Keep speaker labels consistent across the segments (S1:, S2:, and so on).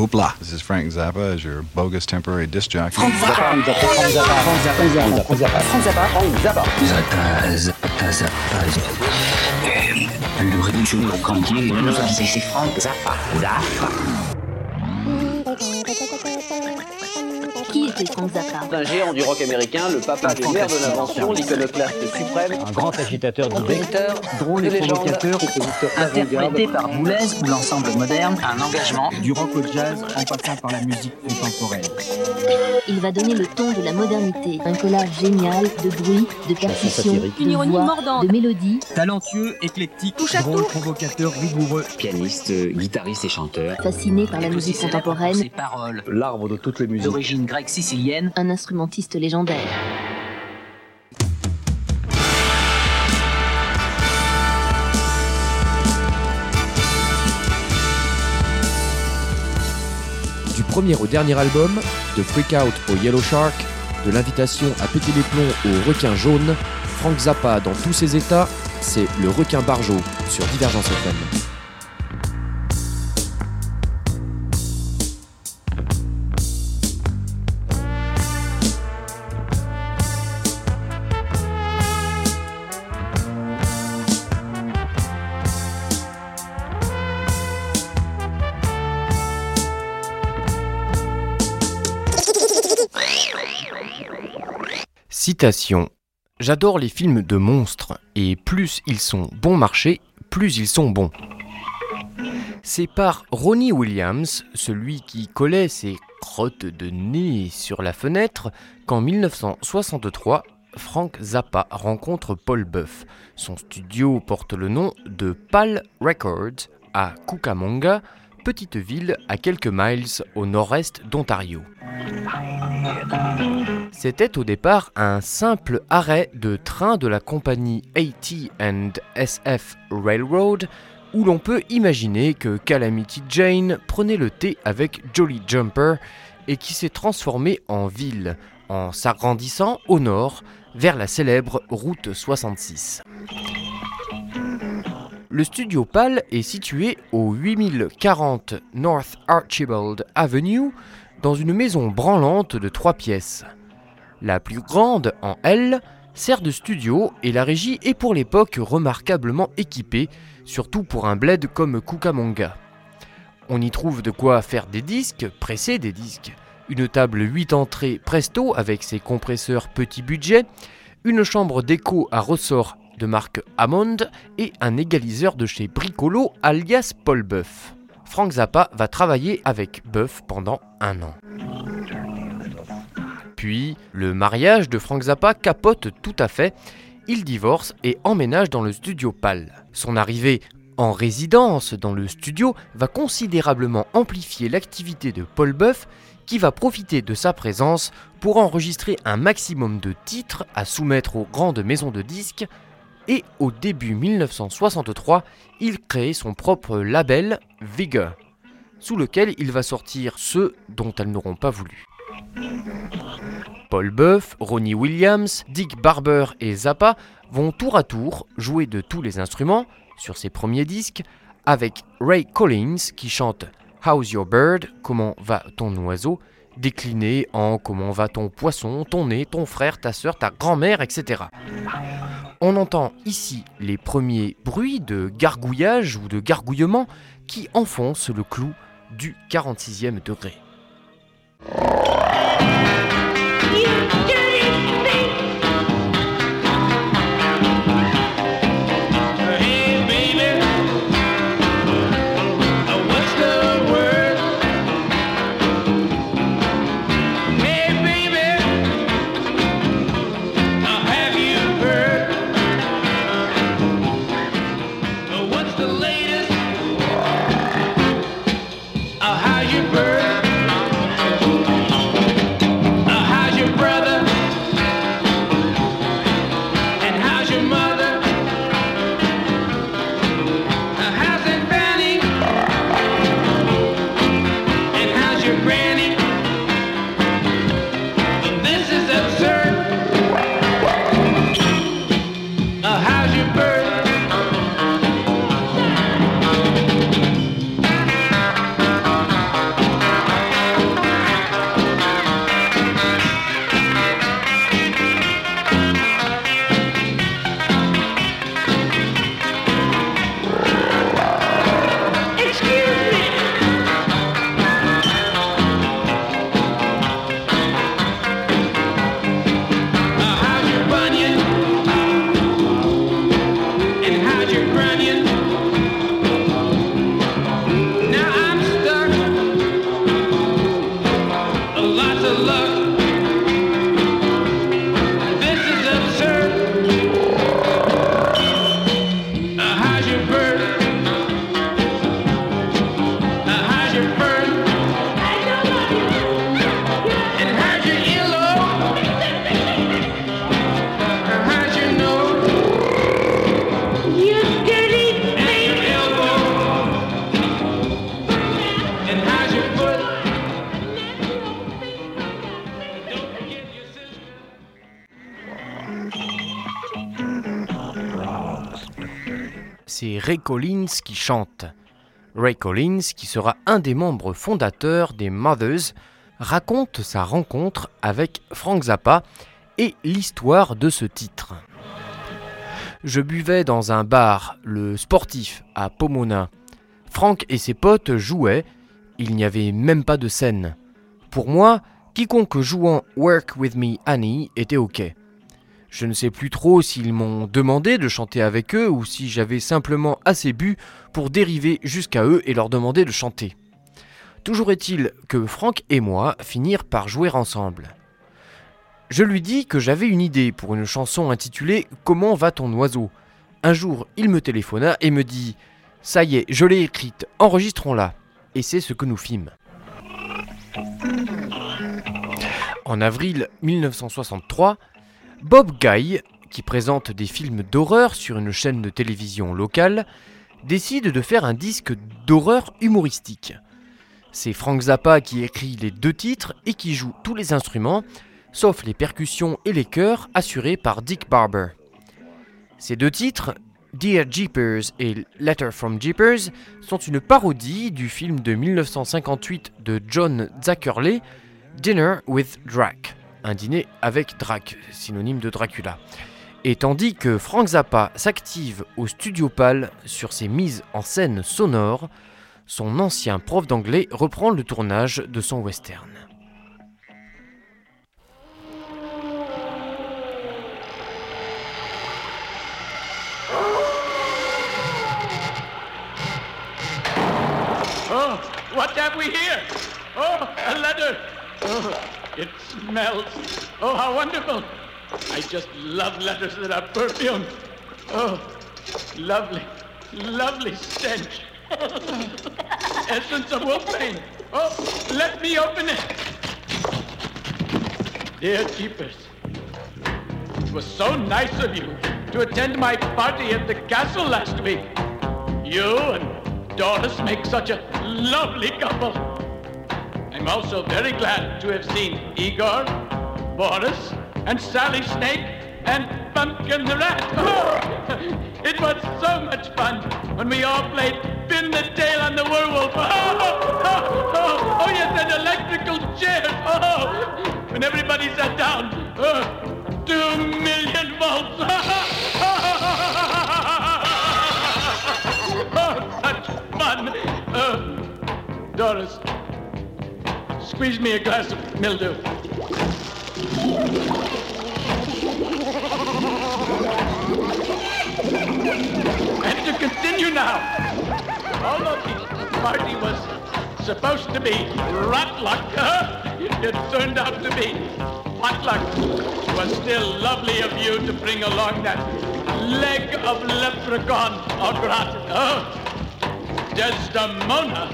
S1: Hoopla. This is Frank Zappa as your bogus temporary disc jockey.
S2: Frank Zappa. Frank Zappa. Frank Zappa. Frank Zappa. Frank Zappa. Frank Zappa.
S3: Frank Zappa. Zappa.
S4: Eh, Qui était Frank Zappa?
S5: Un géant du rock américain, le papa des mères de l'invention, l'iconoclaste suprême,
S2: Un grand agitateur d'idées. Drôle et provocateur, compositeur
S3: Interprété par Boulez ou l'ensemble moderne, un engagement.
S2: du rock au jazz en passant par la musique contemporaine.
S4: Il va donner le ton de la modernité. Un collage génial de bruits, de percussions,
S2: satirique.
S4: de
S6: Une ironie
S4: voix,
S6: mordante.
S4: de mélodies,
S2: Talentueux, éclectique, drôle, provocateur, rigoureux.
S3: Pianiste, guitariste et chanteur.
S4: fasciné par la musique
S3: Ses
S4: contemporaine,
S3: paroles,
S5: l'arbre de toutes les musiques.
S3: d'origine grecque sicilienne,
S4: un instrumentiste légendaire.
S7: Du premier au dernier album, de Freak Out au Yellow Shark, de l'invitation à péter les plombs au requin jaune, Frank Zappa dans tous ses états, c'est le requin barjo sur Divergence FM. J'adore les films de monstres, et plus ils sont bon marché, plus ils sont bons. C'est par Ronnie Williams, celui qui collait ses crottes de nez sur la fenêtre, qu'en 1963, Frank Zappa rencontre Paul Buff. Son studio porte le nom de Pal Records à Cucamonga, petite ville à quelques miles au nord-est d'Ontario. C'était au départ un simple arrêt de train de la compagnie AT&SF Railroad où l'on peut imaginer que Calamity Jane prenait le thé avec Jolly Jumper et qui s'est transformé en ville en s'agrandissant au nord vers la célèbre route 66. Le studio PAL est situé au 8040 North Archibald Avenue dans une maison branlante de trois pièces. La plus grande en L sert de studio et la régie est pour l'époque remarquablement équipée, surtout pour un bled comme Cucamonga. On y trouve de quoi faire des disques, presser des disques, une table 8 entrées presto avec ses compresseurs petit budget, une chambre d'écho à ressort de marque Hammond et un égaliseur de chez Bricolo alias Paul Buff. Frank Zappa va travailler avec Buff pendant un an. Puis, le mariage de Frank Zappa capote tout à fait. Il divorce et emménage dans le studio PAL. Son arrivée en résidence dans le studio va considérablement amplifier l'activité de Paul Buff qui va profiter de sa présence pour enregistrer un maximum de titres à soumettre aux grandes maisons de disques et au début 1963, il crée son propre label Vigor, sous lequel il va sortir ceux dont elles n'auront pas voulu. Paul Buff, Ronnie Williams, Dick Barber et Zappa vont tour à tour jouer de tous les instruments sur ses premiers disques, avec Ray Collins qui chante How's Your Bird Comment va ton oiseau décliné en Comment va ton poisson, ton nez, ton frère, ta soeur, ta grand-mère, etc. On entend ici les premiers bruits de gargouillage ou de gargouillement qui enfoncent le clou du 46e degré. Ray Collins qui chante. Ray Collins, qui sera un des membres fondateurs des Mothers, raconte sa rencontre avec Frank Zappa et l'histoire de ce titre. Je buvais dans un bar, le sportif, à Pomona. Frank et ses potes jouaient, il n'y avait même pas de scène. Pour moi, quiconque jouant Work With Me Annie était OK. Je ne sais plus trop s'ils m'ont demandé de chanter avec eux ou si j'avais simplement assez bu pour dériver jusqu'à eux et leur demander de chanter. Toujours est-il que Frank et moi finirent par jouer ensemble. Je lui dis que j'avais une idée pour une chanson intitulée Comment va ton oiseau? Un jour, il me téléphona et me dit Ça y est, je l'ai écrite, enregistrons-la. Et c'est ce que nous fîmes. En avril 1963, Bob Guy, qui présente des films d'horreur sur une chaîne de télévision locale, décide de faire un disque d'horreur humoristique. C'est Frank Zappa qui écrit les deux titres et qui joue tous les instruments, sauf les percussions et les chœurs assurés par Dick Barber. Ces deux titres, Dear Jeepers et Letter from Jeepers, sont une parodie du film de 1958 de John Zackerley, Dinner with Drac, un dîner avec Drac, synonyme de Dracula. Et tandis que Frank Zappa s'active au Studio Pal sur ses mises en scène sonores, son ancien prof d'anglais reprend le tournage de son western.
S8: Oh, what have we here? Oh, a letter. It smells. Oh, how wonderful. I just love letters that are perfumed. Oh, lovely, lovely stench. Essence of wolfbane. Oh, let me open it. Dear Jeepers, it was so nice of you to attend my party at the castle last week. You and Doris make such a lovely couple. I'm also very glad to have seen Igor, Boris, and Sally Snake, and Pumpkin the Rat. It was so much fun when we all played Pin the Tail on the Werewolf. Oh, oh, oh, oh yes, and electrical chairs. Oh, when everybody sat down. Oh, two million volts. Oh, such fun. Oh, Doris, squeeze me a glass of mildew. And to continue now, although the party was supposed to be rot luck, it turned out to be potluck. It was still lovely of you to bring along that leg of leprechaun au gratin. Oh, Desdemona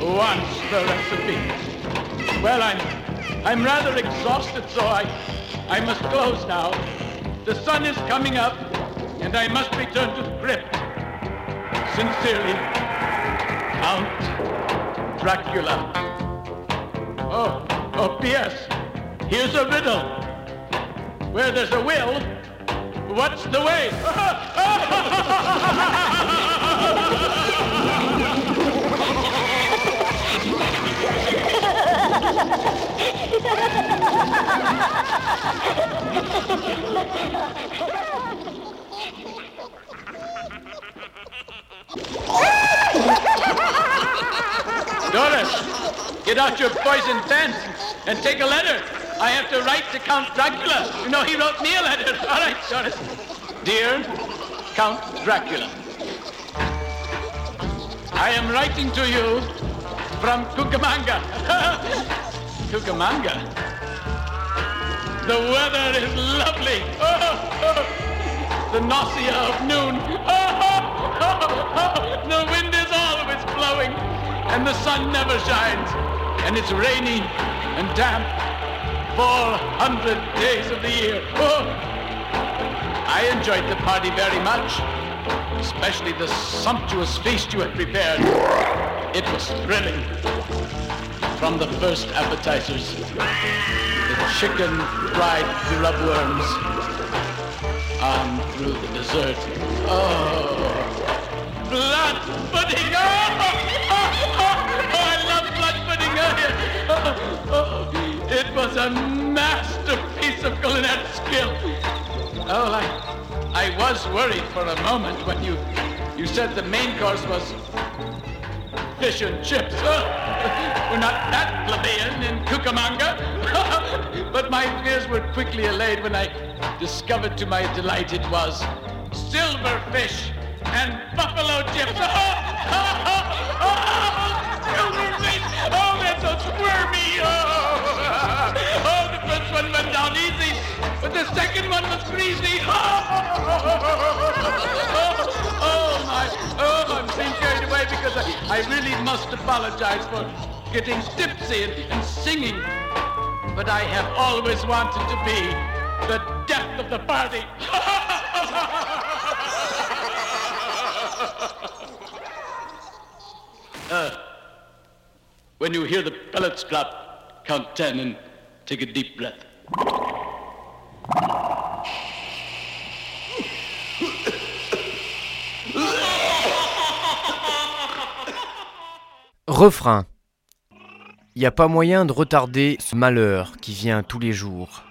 S8: wants the recipe. Well, I'm I'm rather exhausted, so I I must close now. The sun is coming up, and I must return to crypt. Sincerely, Count Dracula. Oh, oh, P.S. Here's a riddle. Where there's a will, what's the way? Doris, get out your poison pen and take a letter. I have to write to Count Dracula. You know, he wrote me a letter. All right, Doris. Dear Count Dracula, I am writing to you from Cucamonga. Cucamonga? The weather is lovely. Oh, oh, oh. the nausea of noon. the wind is always blowing, and the sun never shines, and it's rainy and damp. 400 days of the year. Oh, I enjoyed the party very much, especially the sumptuous feast you had prepared. It was thrilling. From the first appetizers, the chicken fried grub worms, on um, through the dessert. Oh, blood pudding. Oh, oh, oh, I love blood pudding. Oh, it was a masterpiece of culinary skill. Oh, I, I was worried for a moment when you, you said the main course was fish and chips. We're not that plebeian in Cucamonga. but my fears were quickly allayed when I discovered to my delight it was silverfish and buffalo chips. oh, silverfish! Oh, that's so squirmy! Oh, oh, the first one went down easy, but the second one was greasy. Oh, oh my! Oh, I'm being carried away because I, I really must apologize for getting tipsy and, and singing. But I have always wanted to be the death of the party. uh, when you hear the pellets drop, count ten and take a deep breath.
S7: Refrain. Il n'y a pas moyen de retarder ce malheur qui vient tous les jours.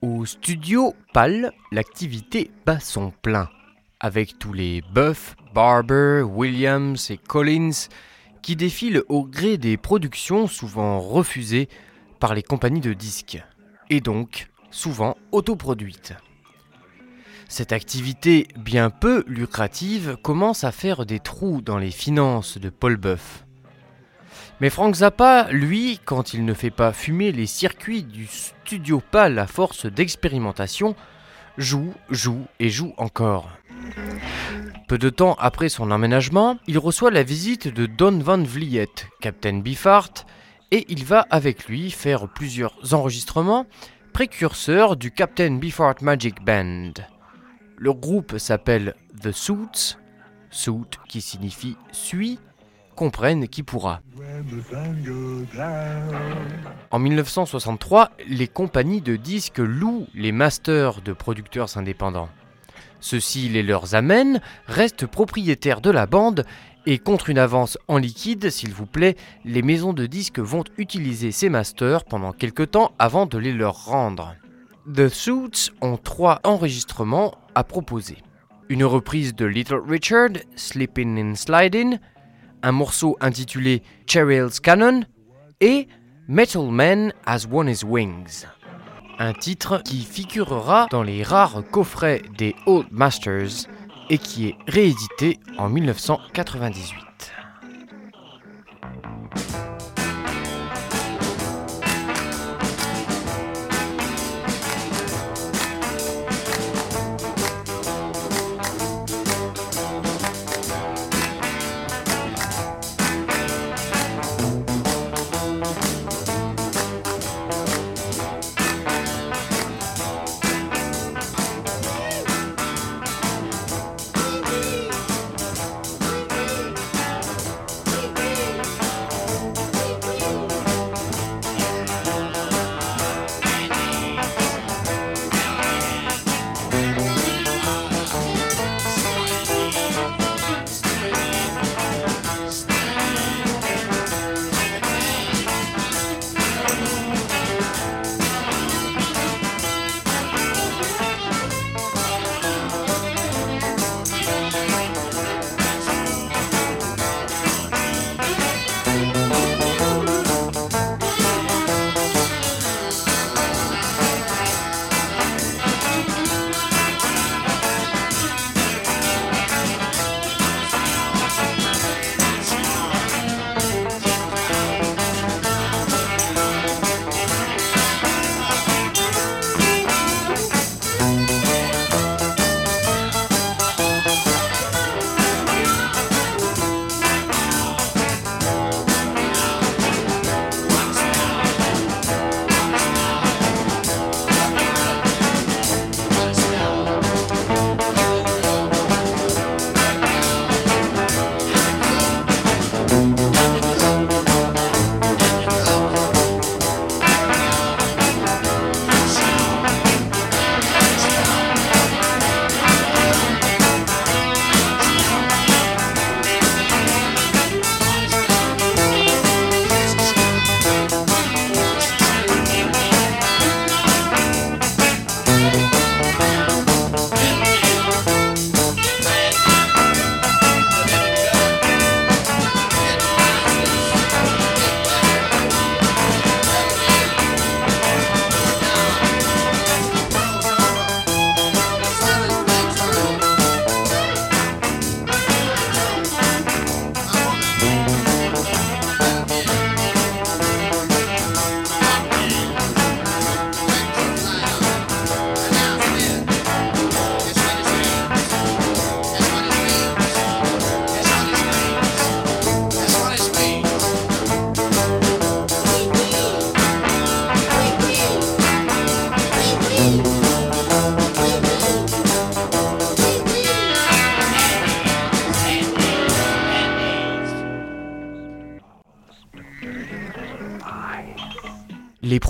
S7: Au studio PAL, l'activité bat son plein, avec tous les Buff, Barber, Williams et Collins qui défilent au gré des productions souvent refusées par les compagnies de disques, et donc souvent autoproduites. Cette activité bien peu lucrative commence à faire des trous dans les finances de Paul Buff. Mais Frank Zappa, lui, quand il ne fait pas fumer les circuits du studio PAL à force d'expérimentation, joue, joue et joue encore. Peu de temps après son emménagement, il reçoit la visite de Don Van Vliet, Captain Biffart, et il va avec lui faire plusieurs enregistrements précurseurs du Captain Biffart Magic Band. Le groupe s'appelle The Suits, Suit qui signifie suit, comprenne qui pourra. En 1963, les compagnies de disques louent les masters de producteurs indépendants. Ceux-ci les leur amènent, restent propriétaires de la bande et contre une avance en liquide, s'il vous plaît, les maisons de disques vont utiliser ces masters pendant quelques temps avant de les leur rendre. The Suits ont trois enregistrements à proposer. Une reprise de Little Richard, Slippin' and Slidin', un morceau intitulé Cheryl's Cannon et Metal Man Has Won His Wings. Un titre qui figurera dans les rares coffrets des Old Masters et qui est réédité en 1998.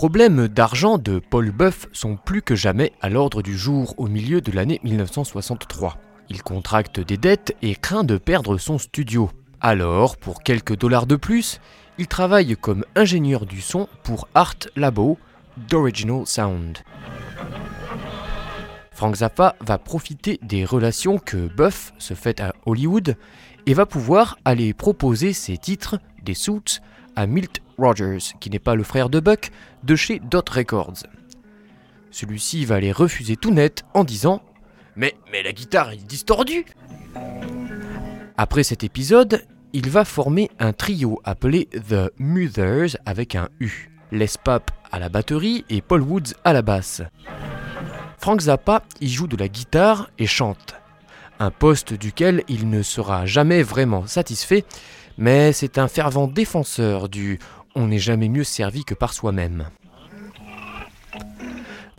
S7: Problèmes d'argent de Paul Buff sont plus que jamais à l'ordre du jour au milieu de l'année 1963. Il contracte des dettes et craint de perdre son studio. Alors, pour quelques dollars de plus, il travaille comme ingénieur du son pour Art Labo d'Original Sound. Frank Zappa va profiter des relations que Buff se fait à Hollywood et va pouvoir aller proposer ses titres, des suits, à Milt Rogers, qui n'est pas le frère de Buck, de chez Dot Records. Celui-ci va les refuser tout net en disant Mais, mais la guitare est distordue Après cet épisode, il va former un trio appelé The Mothers avec un U. Les Pap à la batterie et Paul Woods à la basse. Frank Zappa y joue de la guitare et chante. Un poste duquel il ne sera jamais vraiment satisfait, mais c'est un fervent défenseur du on n'est jamais mieux servi que par soi-même.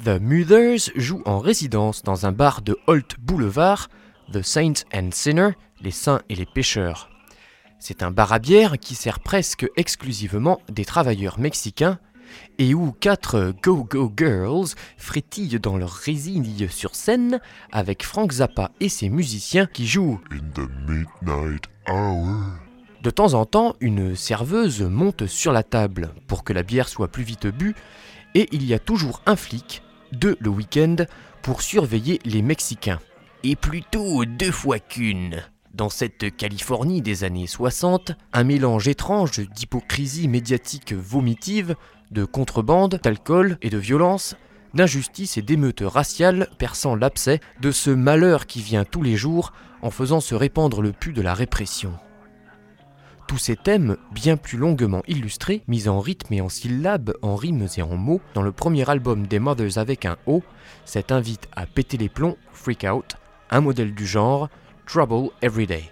S7: The Mothers joue en résidence dans un bar de Holt Boulevard, The Saints and Sinner, les saints et les pécheurs. C'est un bar à bière qui sert presque exclusivement des travailleurs mexicains et où quatre go-go girls frétillent dans leur résille sur scène avec Frank Zappa et ses musiciens qui jouent De temps en temps, une serveuse monte sur la table pour que la bière soit plus vite bue et il y a toujours un flic, deux le week-end, pour surveiller les Mexicains. Et plutôt deux fois qu'une. Dans cette Californie des années 60, un mélange étrange d'hypocrisie médiatique vomitive de contrebande, d'alcool et de violence, d'injustice et d'émeutes raciales perçant l'abcès de ce malheur qui vient tous les jours en faisant se répandre le pu de la répression. Tous ces thèmes, bien plus longuement illustrés, mis en rythme et en syllabes, en rimes et en mots, dans le premier album des Mothers avec un O, cet invite à péter les plombs, Freak Out, un modèle du genre, Trouble Every Day.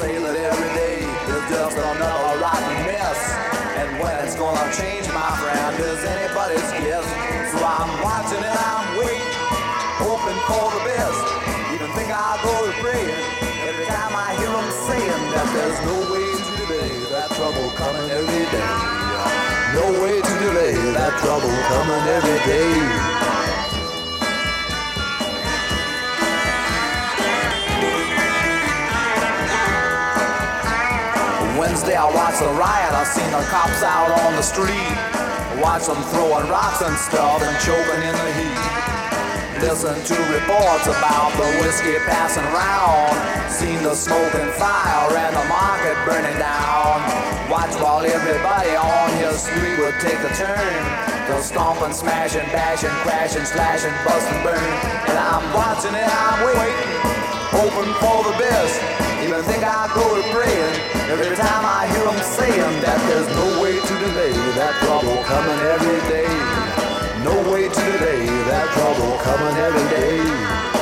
S6: Say that every day is just another rotten mess. And when it's gonna change, my friend, is anybody's guess. So I'm watching and I'm waiting, hoping for the best. Even think I'll go to praying every time I hear them saying that there's no way to delay that trouble coming every day. No way to delay that trouble coming every day. Wednesday I watched the riot, I seen the cops out on the street. Watch them throwing rocks and stuff and choking in the heat. Listen to reports about the whiskey passing around. Seen the smoke and fire and the market burning down. Watch while everybody on your street would take a turn. They'll stomp and smash and bash and crash and I'm watching it, I'm waiting, hoping for the best. Even think I go to praying. Every time I hear them saying that there's no way to delay that trouble coming every day. No way to delay that trouble coming every day.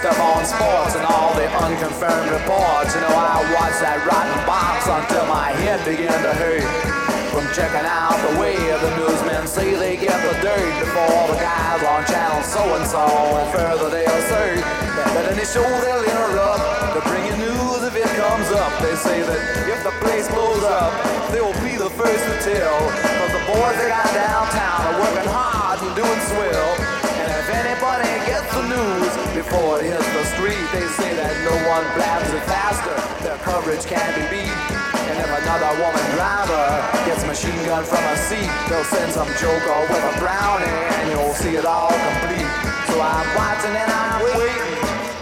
S6: Phony stuff on sports and all the unconfirmed reports. You know, I watched that rotten box until my head began to hurt. From checking out the way the newsmen say they get the dirt before the guys on channel so and so. And further they assert that any show they'll interrupt to bring you news if it comes up. They say that if the place blows up, they will be the first to tell. But the boys they got downtown are working hard and doing swell. The news before it hits the street, they say that no one blabs it faster. Their coverage can't be beat. And if another woman driver gets machine gun from a seat, they'll send some joker with a brownie, and you'll see it all complete. So I'm watching and I'm waiting,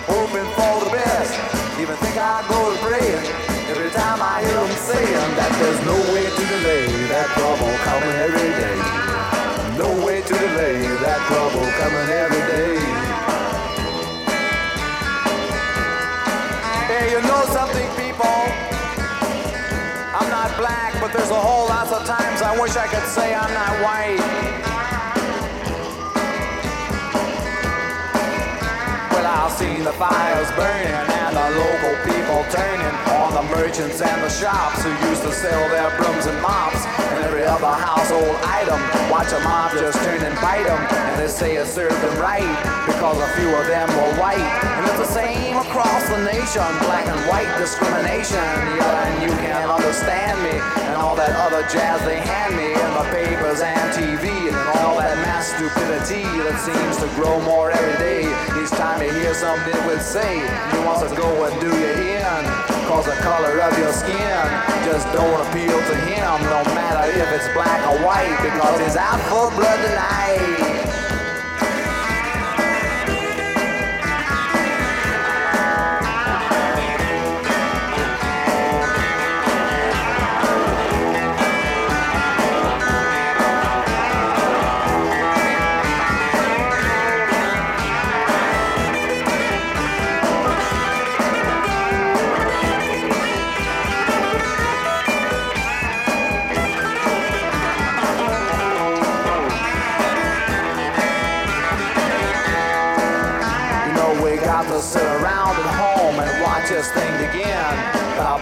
S6: hoping for the best. Even think I go to praying every time I hear them saying that there's no way to delay that trouble coming every day. No way to delay that trouble coming every day. I wish I could say I'm not white. Well, I've seen the fires burning and the local people turning the merchants and the shops who used to sell their brooms and mops and every other household item. Watch a mob just turn and bite them, and they say it served them right because a few of them were white. And it's the same across the nation, black and white discrimination. Yeah, and you can't understand me and all that other jazz they hand me in the papers and TV and all that mass stupidity that seems to grow more every day. Each time you hear something would say, you want to go and do your in. Cause the color of your skin just don't appeal to him, no matter if it's black or white, because he's out for blood tonight.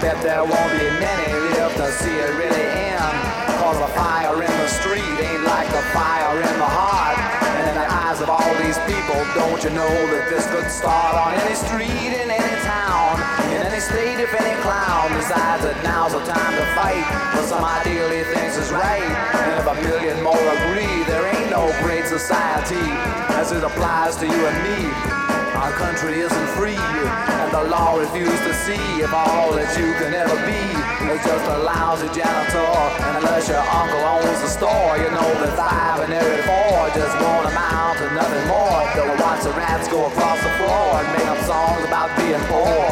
S6: But there won't be many left to see it really end. Cause the fire in the street ain't like the fire in the heart. And in the eyes of all these people, don't you know that this could start on any street in any town, in any state if any clown decides that now's the time to fight for some ideal he thinks is right. And if a million more agree, there ain't no great society as it applies to you and me. Our country isn't free, and the law refuses to see if all that you can ever be is just a lousy janitor. And unless your uncle owns the store, you know that five and every four just won't amount to nothing more. They'll watch the rats go across the floor and make up songs about being poor.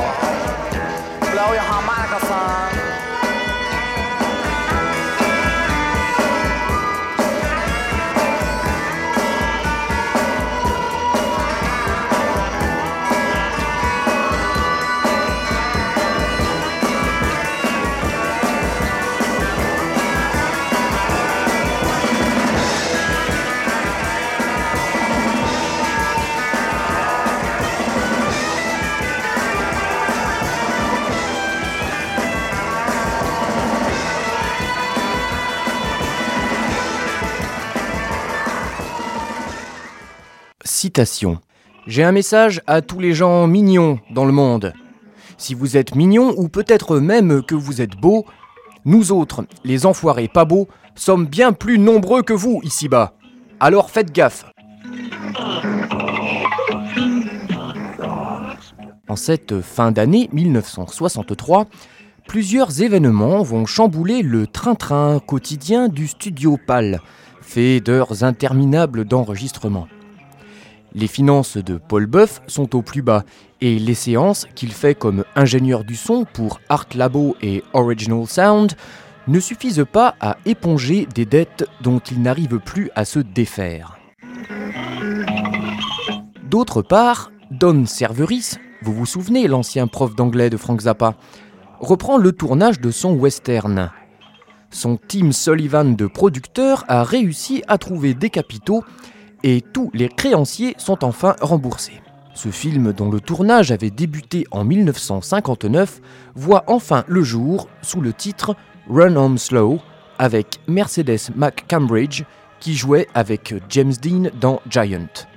S6: Blow your harmonica, son.
S7: J'ai un message à tous les gens mignons dans le monde. Si vous êtes mignon, ou peut-être même que vous êtes beau, nous autres, les enfoirés pas beaux, sommes bien plus nombreux que vous ici-bas. Alors faites gaffe. En cette fin d'année 1963, plusieurs événements vont chambouler le train-train quotidien du studio PAL, fait d'heures interminables d'enregistrement. Les finances de Paul Buff sont au plus bas et les séances qu'il fait comme ingénieur du son pour Art Labo et Original Sound ne suffisent pas à éponger des dettes dont il n'arrive plus à se défaire. D'autre part, Don Cerveris, vous vous souvenez l'ancien prof d'anglais de Frank Zappa, reprend le tournage de son western. Son team Sullivan de producteurs a réussi à trouver des capitaux et tous les créanciers sont enfin remboursés. Ce film, dont le tournage avait débuté en 1959, voit enfin le jour sous le titre Run Home Slow avec Mercedes McCambridge qui jouait avec James Dean dans Giant.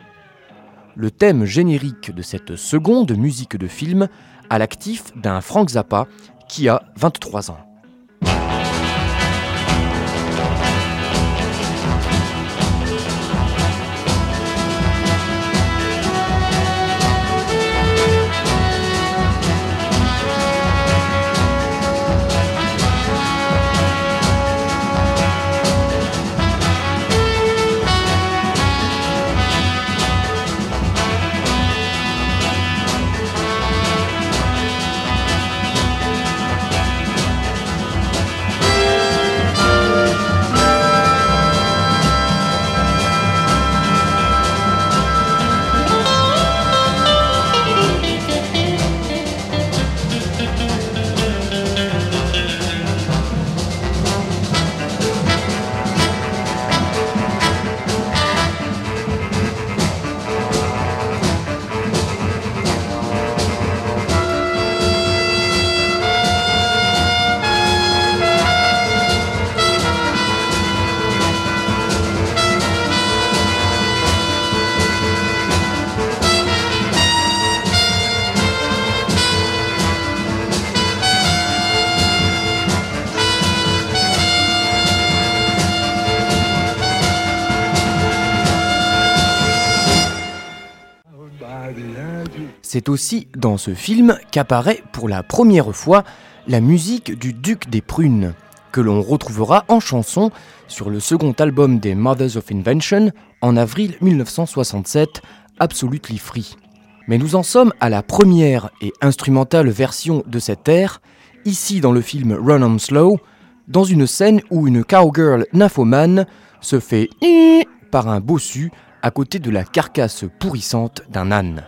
S7: Le thème générique de cette seconde musique de film à l'actif d'un Frank Zappa qui a 23 ans. C'est aussi dans ce film qu'apparaît pour la première fois la musique du Duc des Prunes, que l'on retrouvera en chanson sur le second album des Mothers of Invention en avril 1967, Absolutely Free. Mais nous en sommes à la première et instrumentale version de cette air, ici dans le film Run On Slow, dans une scène où une cowgirl nymphomane se fait par un bossu à côté de la carcasse pourrissante d'un âne.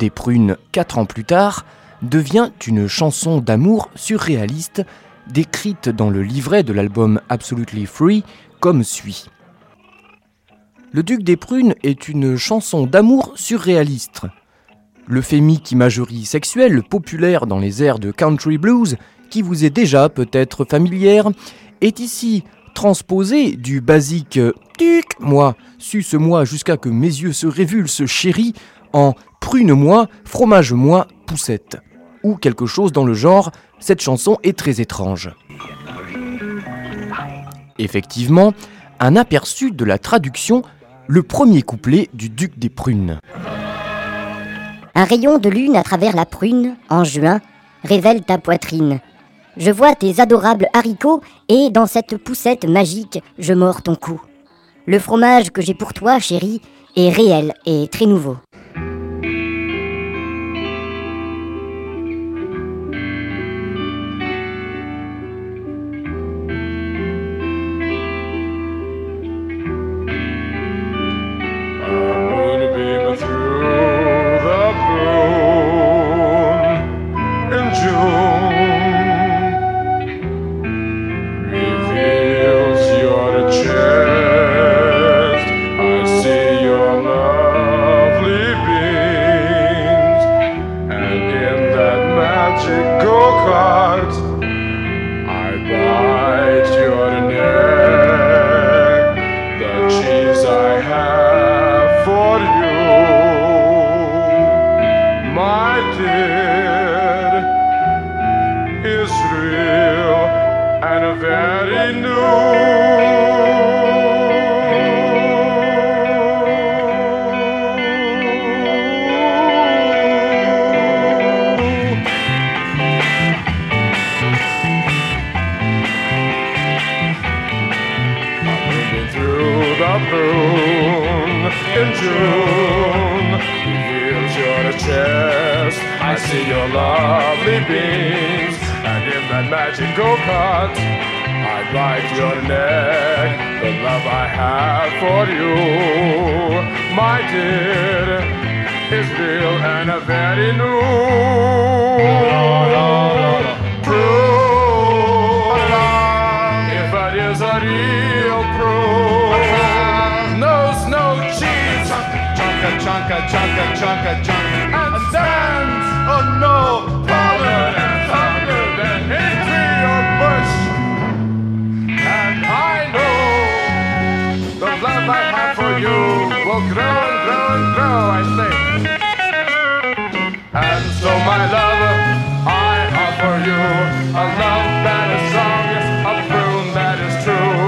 S7: Des Prunes, quatre ans plus tard, devient une chanson d'amour surréaliste décrite dans le livret de l'album Absolutely Free comme suit. Le Duc des Prunes est une chanson d'amour surréaliste. L'euphémique imagerie sexuelle populaire dans les airs de country blues, qui vous est déjà peut-être familière, est ici transposée du basique Duc, moi, suce-moi jusqu'à que mes yeux se révulsent, chérie, en prune-moi, fromage-moi, poussette. Ou quelque chose dans le genre, cette chanson est très étrange. Effectivement, un aperçu de la traduction, le premier couplet du Duc des Prunes.
S9: Un rayon de lune à travers la prune, en juin, révèle ta poitrine. Je vois tes adorables haricots et dans cette poussette magique, je mords ton cou. Le fromage que j'ai pour toi, chérie, est réel et très nouveau.
S10: Your neck. The love I have for you, my dear, is real and a very new. Proof, if it is a real proof, knows no cheese, chunka chunka chunka chunka chunka, grow and grow and grow, I say. And so, my love, I offer you a love that is song, yes, a tune that is true.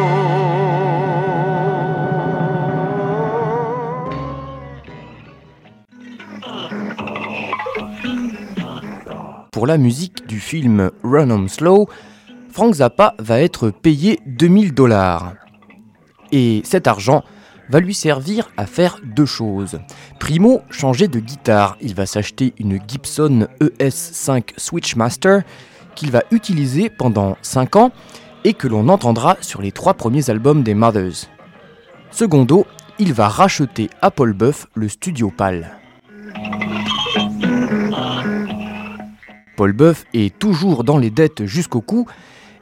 S7: Pour la musique du film Run on Slow, Frank Zappa va être payé 2000 dollars. Et cet argent va lui servir à faire deux choses. Primo, changer de guitare. Il va s'acheter une Gibson ES5 Switchmaster qu'il va utiliser pendant 5 ans et que l'on entendra sur les trois premiers albums des Mothers. Secondo, il va racheter à Paul Buff le studio PAL. Paul Buff est toujours dans les dettes jusqu'au cou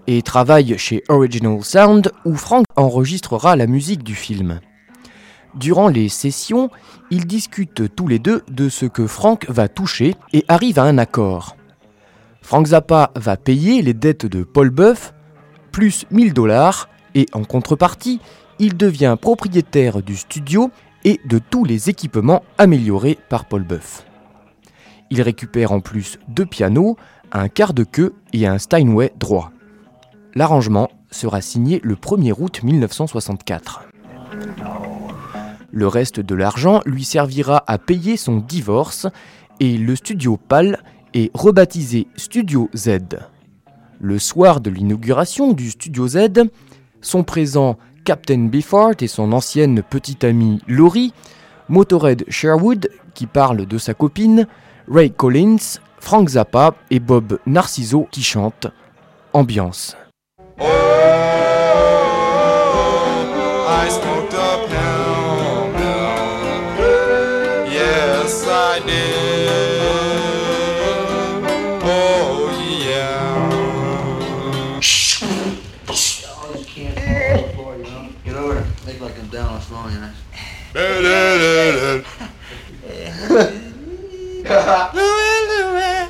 S7: et travaille chez Original Sound où Frank enregistrera la musique du film. Durant les sessions, ils discutent tous les deux de ce que Frank va toucher et arrivent à un accord. Frank Zappa va payer les dettes de Paul Buff, plus 1000 dollars, et en contrepartie, il devient propriétaire du studio et de tous les équipements améliorés par Paul Buff. Il récupère en plus deux pianos, un quart de queue et un Steinway droit. L'arrangement sera signé le 1er août 1964. Le reste de l'argent lui servira à payer son divorce et le studio PAL est rebaptisé Studio Z. Le soir de l'inauguration du Studio Z, sont présents Captain Biffart et son ancienne petite amie Laurie, Motorhead Sherwood qui parle de sa copine, Ray Collins, Frank Zappa et Bob Narciso qui chantent Ambiance.
S10: I did. Oh, yeah.
S11: Get over there. Make like I'm down on phone, you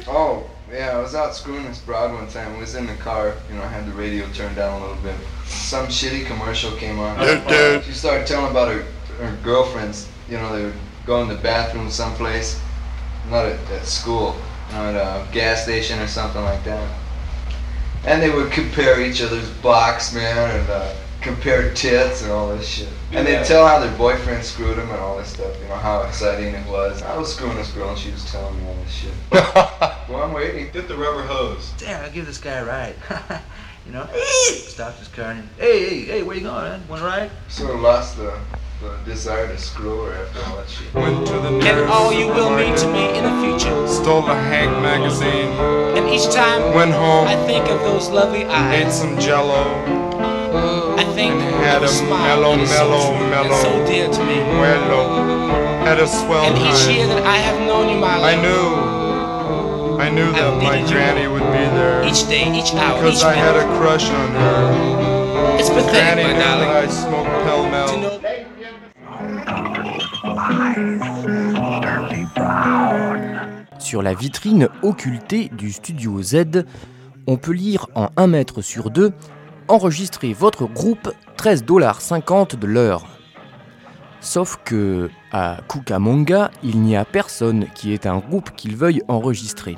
S12: oh, yeah, I was out screwing this broad one time. I was in the car, you know, I had the radio turned down a little bit. Some shitty commercial came on. She started telling about her, her girlfriends, you know, they would go in the bathroom someplace, not at, at school, you know, at a gas station or something like that. And they would compare each other's box, man, and uh, compare tits and all this shit. And they'd tell how their boyfriend screwed them and all this stuff, you know, how exciting it was. I was screwing this girl and she was telling me all this shit. well, I'm waiting. Get the rubber hose.
S11: Damn, I'll give this guy a ride. you know? Stopped his car and, hey, hey, hey, where you going, man? Want a ride?
S12: Sort of lost the, the desire to screw her after all that shit.
S10: Went to the
S13: And all you will mean to me in the future.
S10: Stole a Hank magazine.
S13: And each time
S10: Went home.
S13: I think of those lovely eyes.
S10: Ate some jello.
S13: I think
S10: Had
S13: of a
S10: a
S13: smile
S10: mellow,
S13: that is
S10: mellow,
S13: so true
S10: mellow.
S13: and so dear to me.
S10: Mellow. Had a swell
S13: And each
S10: time.
S13: year that I have known you, my
S10: I knew. I knew that
S13: I've
S10: my granny would be there.
S13: each day, each hour,
S10: Because
S13: each
S10: I had a crush on her.
S13: It's pathetic,
S10: Granny
S13: my
S10: knew that I smoked pell
S13: To
S10: mell.
S7: Sur la vitrine occultée du studio Z, on peut lire en 1 mètre sur 2 Enregistrez votre groupe 13,50$ de l'heure. Sauf que, à Cucamonga, il n'y a personne qui ait un groupe qu'il veuille enregistrer.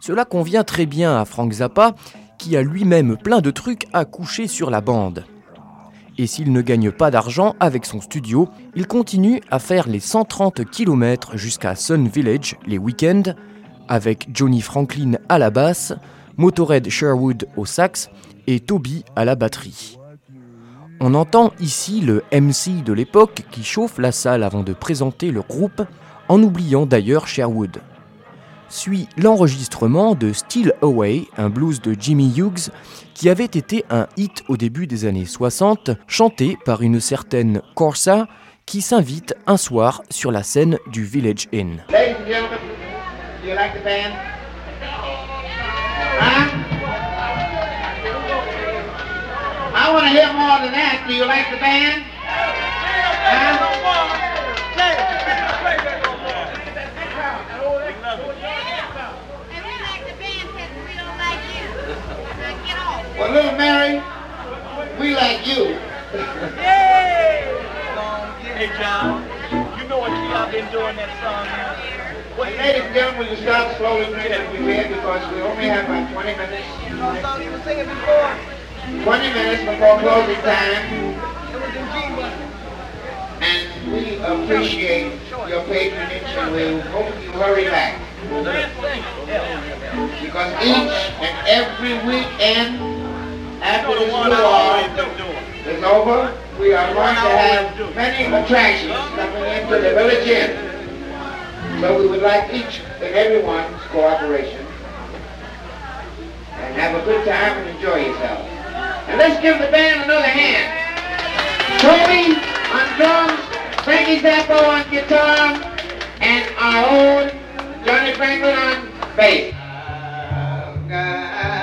S7: Cela convient très bien à Frank Zappa, qui a lui-même plein de trucs à coucher sur la bande. Et s'il ne gagne pas d'argent avec son studio, il continue à faire les 130 km jusqu'à Sun Village les week-ends, avec Johnny Franklin à la basse, Motorhead Sherwood au sax et Toby à la batterie. On entend ici le MC de l'époque qui chauffe la salle avant de présenter le groupe, en oubliant d'ailleurs Sherwood. Suit l'enregistrement de Still Away, un blues de Jimmy Hughes, qui avait été un hit au début des années 60, chanté par une certaine Corsa, qui s'invite un soir sur la scène du Village Inn.
S14: Well, little Mary, we like you.
S8: Hey, John, you know what key I've been doing that song now?
S14: Well, ladies and gentlemen, you start slowly as we read because we only have about 20 minutes. 20 minutes before closing time. And we appreciate your patronage and we hope you hurry back. Because each and every weekend after this war is over, we are going to have many attractions coming into the village inn. So we would like each and everyone's cooperation and have a good time and enjoy yourself. And let's give the band another hand. Toby on drums, Frankie Zappo on guitar, and our own Johnny Franklin on bass.
S15: Oh,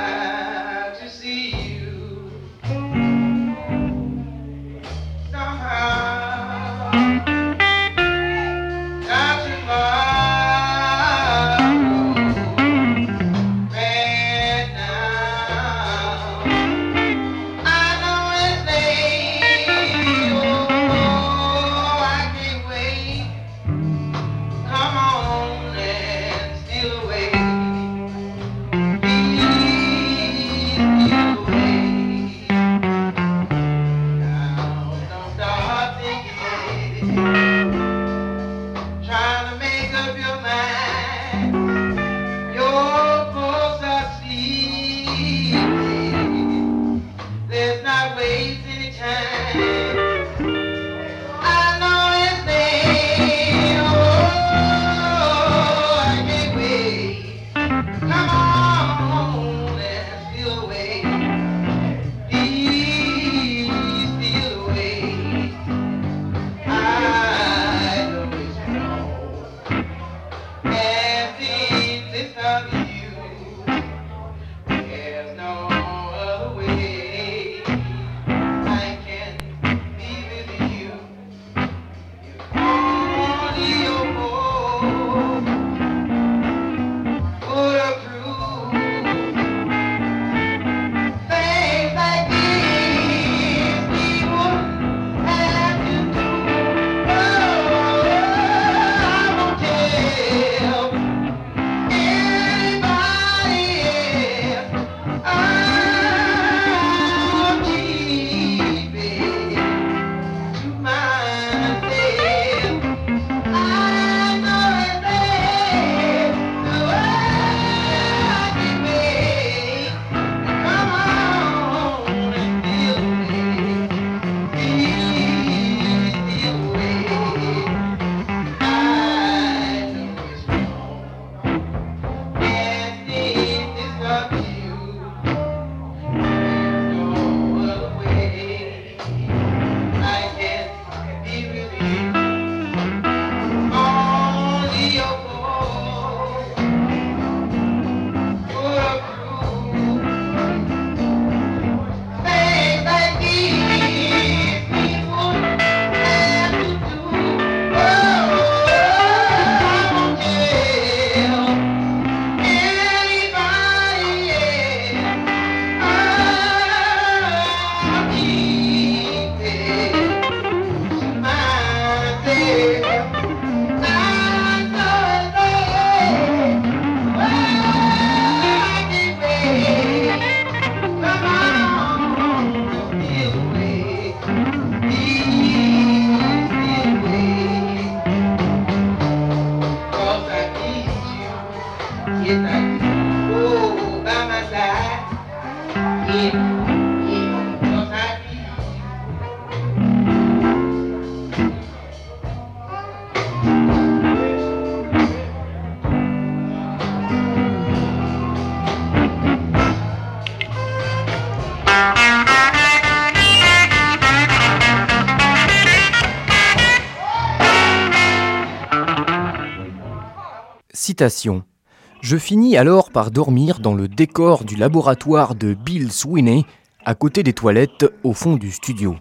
S7: Je finis alors par dormir dans le décor du laboratoire de Bill Sweeney, à côté des toilettes au fond du studio.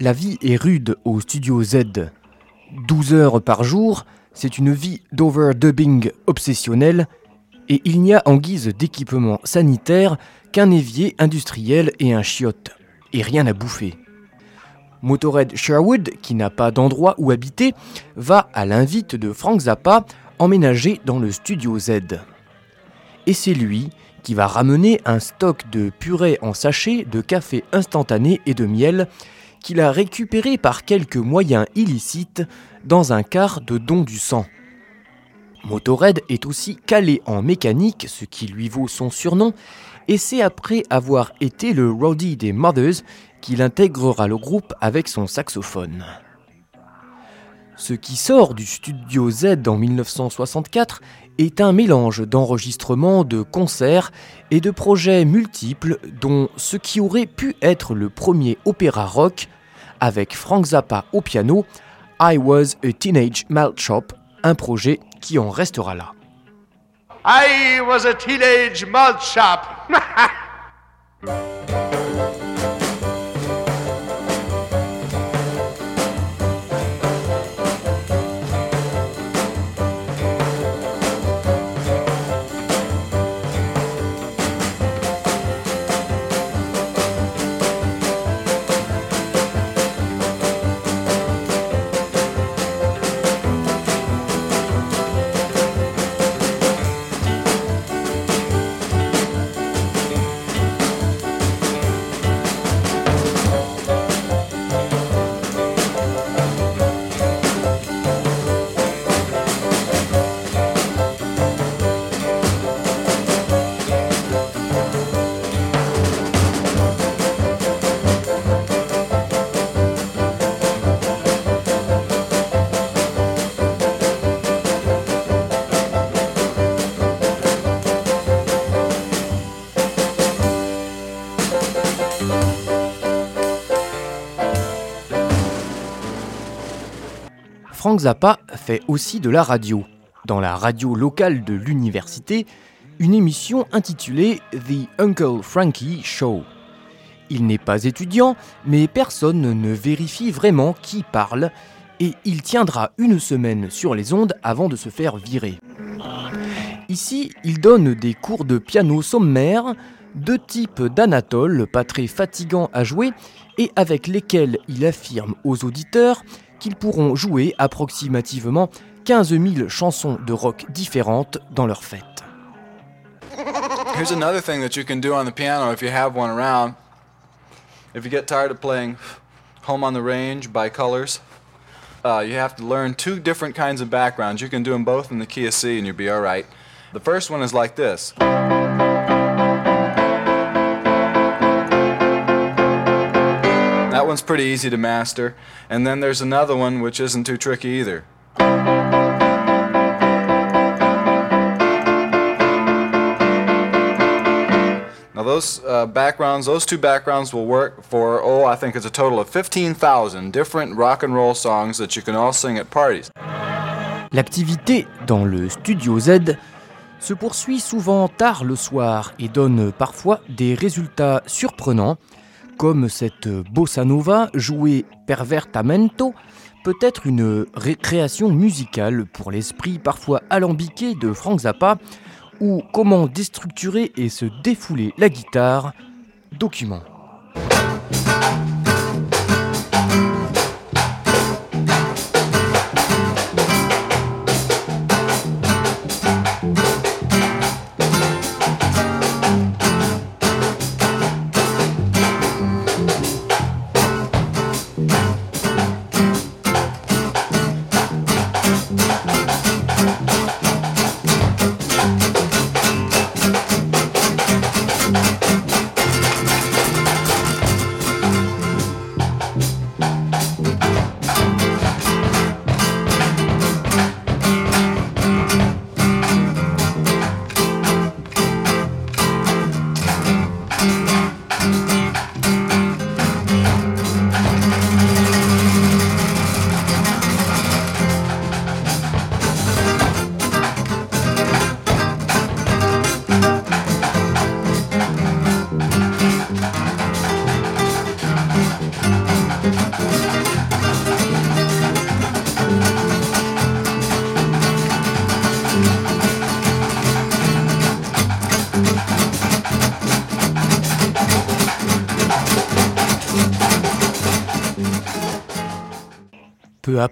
S7: La vie est rude au studio Z. 12 heures par jour, c'est une vie d'overdubbing obsessionnel et il n'y a en guise d'équipement sanitaire qu'un évier industriel et un chiotte, et rien à bouffer. Motorhead Sherwood, qui n'a pas d'endroit où habiter, va à l'invite de Frank Zappa emménager dans le studio Z. Et c'est lui qui va ramener un stock de purée en sachet, de café instantané et de miel qu'il a récupéré par quelques moyens illicites dans un quart de don du sang. Motorhead est aussi calé en mécanique, ce qui lui vaut son surnom, et c'est après avoir été le roadie des Mothers qu'il intégrera le groupe avec son saxophone. Ce qui sort du studio Z en 1964 est un mélange d'enregistrements, de concerts et de projets multiples dont ce qui aurait pu être le premier opéra rock avec Frank Zappa au piano, I Was a Teenage Malt un projet qui en restera là.
S10: I was a teenage malt shop.
S7: Zappa fait aussi de la radio. Dans la radio locale de l'université, une émission intitulée The Uncle Frankie Show. Il n'est pas étudiant, mais personne ne vérifie vraiment qui parle, et il tiendra une semaine sur les ondes avant de se faire virer. Ici, il donne des cours de piano sommaire, deux types d'anatole pas très fatigants à jouer, et avec lesquels il affirme aux auditeurs qu'ils pourront jouer approximativement 15 000 chansons de rock différentes dans leur fête.
S1: Here's another thing that you can do on the piano if you have one around. If you get tired of playing Home on the Range by Colors, uh, you have to learn two different kinds of backgrounds. You can do them both in the key of C and you'll be alright. The first one is like this. That one's pretty easy to master. And then there's another one which isn't too tricky either. Now those uh, backgrounds, those two backgrounds will work for, oh, I think it's a total of 15,000 different rock and roll songs that you can all sing at parties.
S7: L'activité dans le Studio Z se poursuit souvent tard le soir et donne parfois des résultats surprenants, comme cette bossa nova jouée pervertamento, peut-être une récréation musicale pour l'esprit parfois alambiqué de Frank Zappa, ou comment déstructurer et se défouler la guitare, document.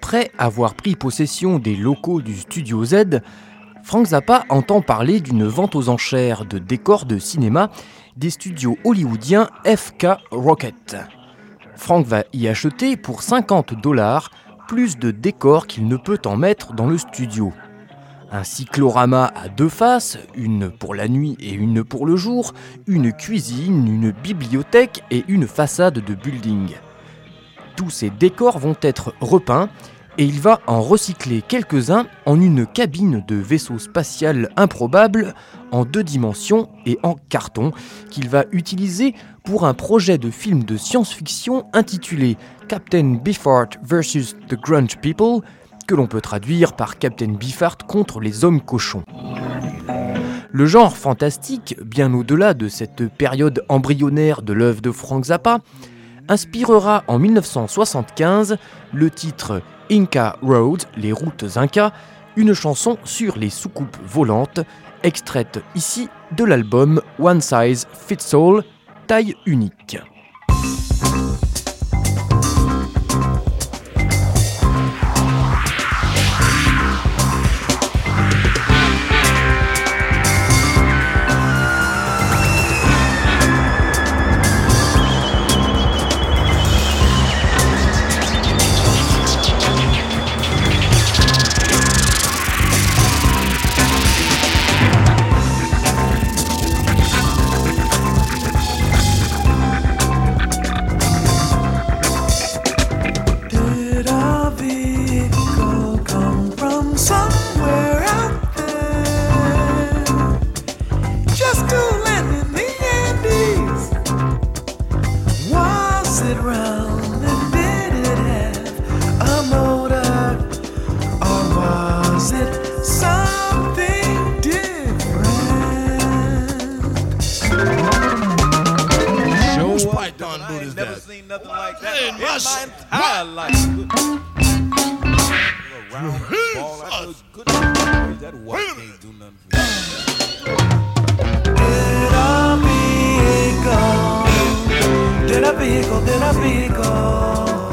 S7: Après avoir pris possession des locaux du Studio Z, Frank Zappa entend parler d'une vente aux enchères de décors de cinéma des studios hollywoodiens FK Rocket. Frank va y acheter pour 50 dollars plus de décors qu'il ne peut en mettre dans le studio. Un cyclorama à deux faces, une pour la nuit et une pour le jour, une cuisine, une bibliothèque et une façade de building. Tous ces décors vont être repeints et il va en recycler quelques-uns en une cabine de vaisseau spatial improbable en deux dimensions et en carton qu'il va utiliser pour un projet de film de science-fiction intitulé Captain Beefheart vs. The Grunge People, que l'on peut traduire par Captain Beefheart contre les hommes cochons. Le genre fantastique, bien au-delà de cette période embryonnaire de l'œuvre de Frank Zappa, inspirera en 1975 le titre Inca Road, les routes Inca, une chanson sur les soucoupes volantes, extraite ici de l'album One Size Fits All, taille unique.
S16: nothing like that in
S17: my
S16: entire life. Round ball, I good that white can't do nothing for
S18: you. Did I be equal? Did
S16: I be equal? Did
S19: I be equal?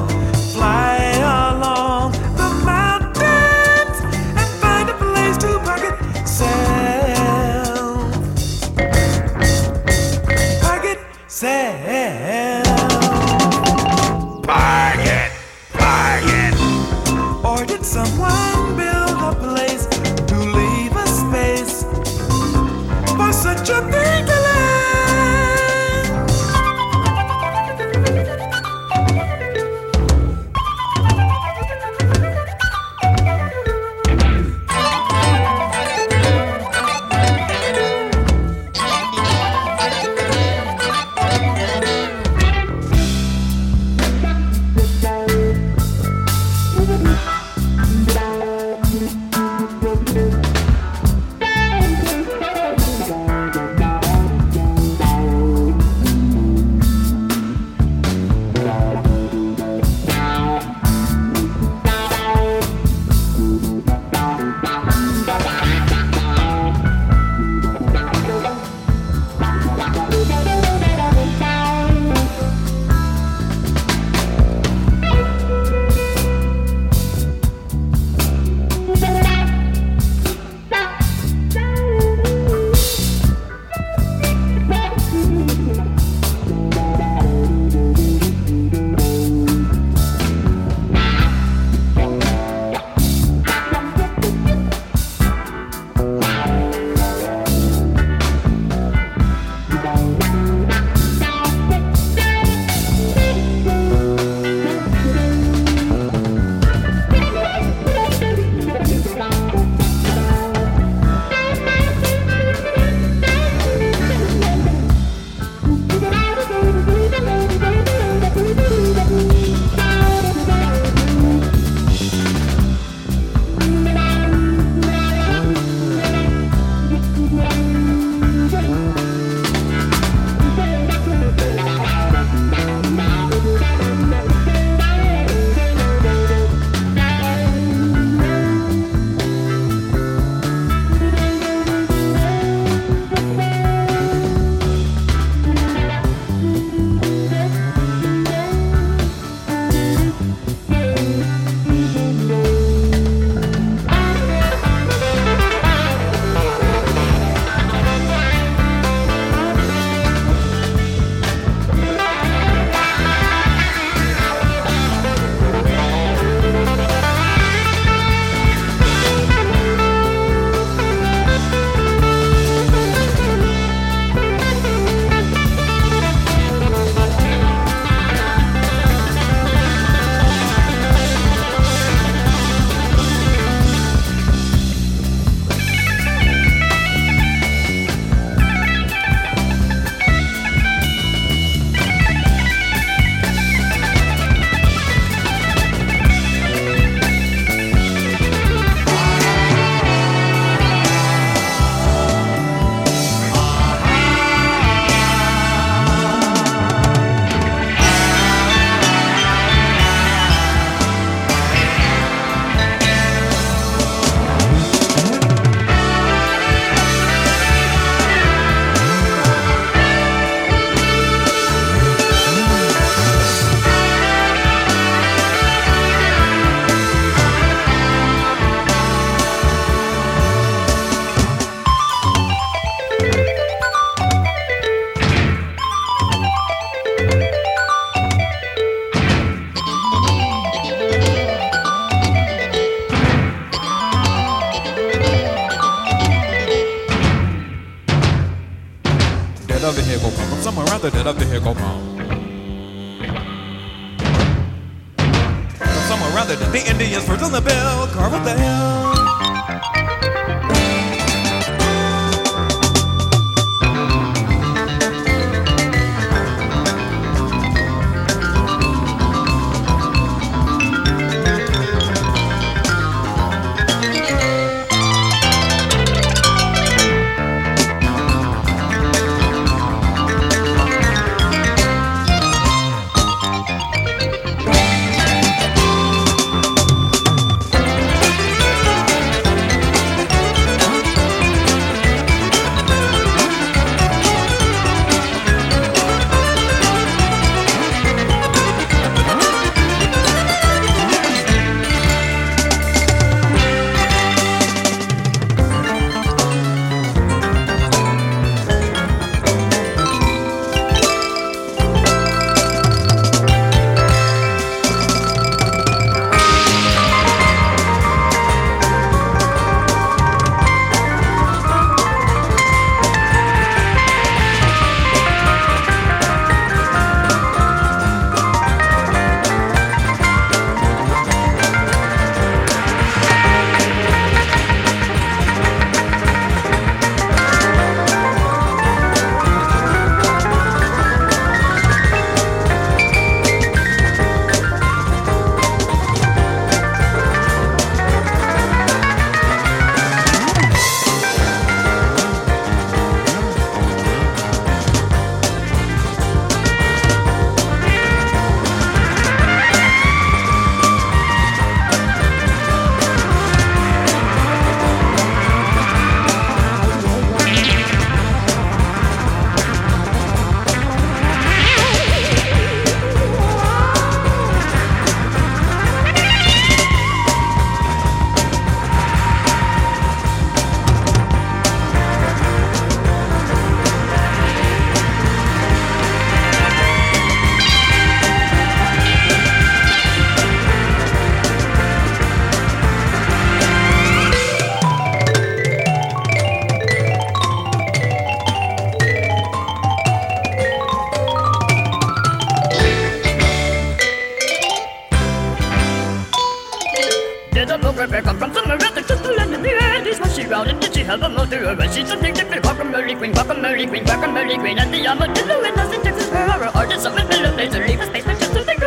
S19: Aurora. She's so beautiful, Mary queen, guacamole queen, guacamole queen. And the armadillo in in Texas, her aura. Artists of Manila, they leave a space for to think.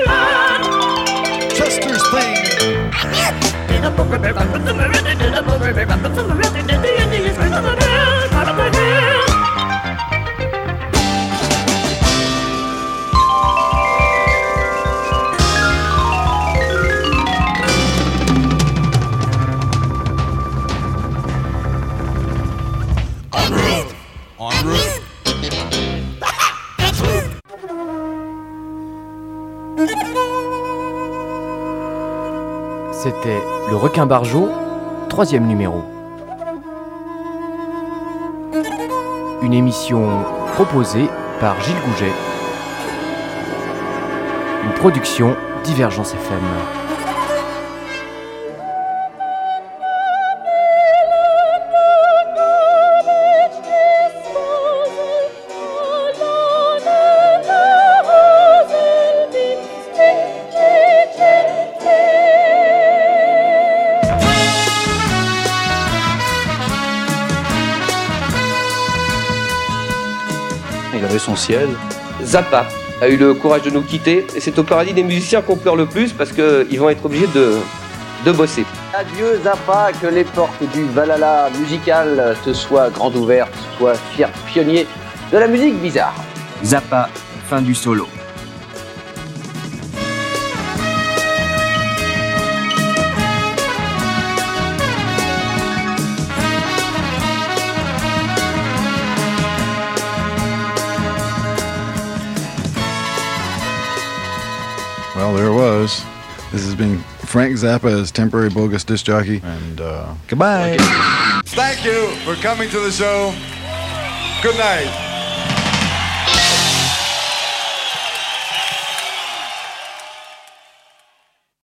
S20: Chester's thing.
S19: Did a bear, the did a bear,
S7: Requin Barjot, troisième numéro. Une émission proposée par Gilles Gouget. Une production Divergence FM.
S5: Zappa a eu le courage de nous quitter et c'est au paradis des musiciens qu'on pleure le plus parce qu'ils vont être obligés de, de bosser. Adieu Zappa, que les portes du Valhalla musical te soient grandes ouvertes, sois fier pionnier de la musique bizarre.
S21: Zappa, fin du solo.
S22: Zappa as temporary bogus disc jockey, and uh, goodbye.
S10: Thank you for coming to the show. Good night.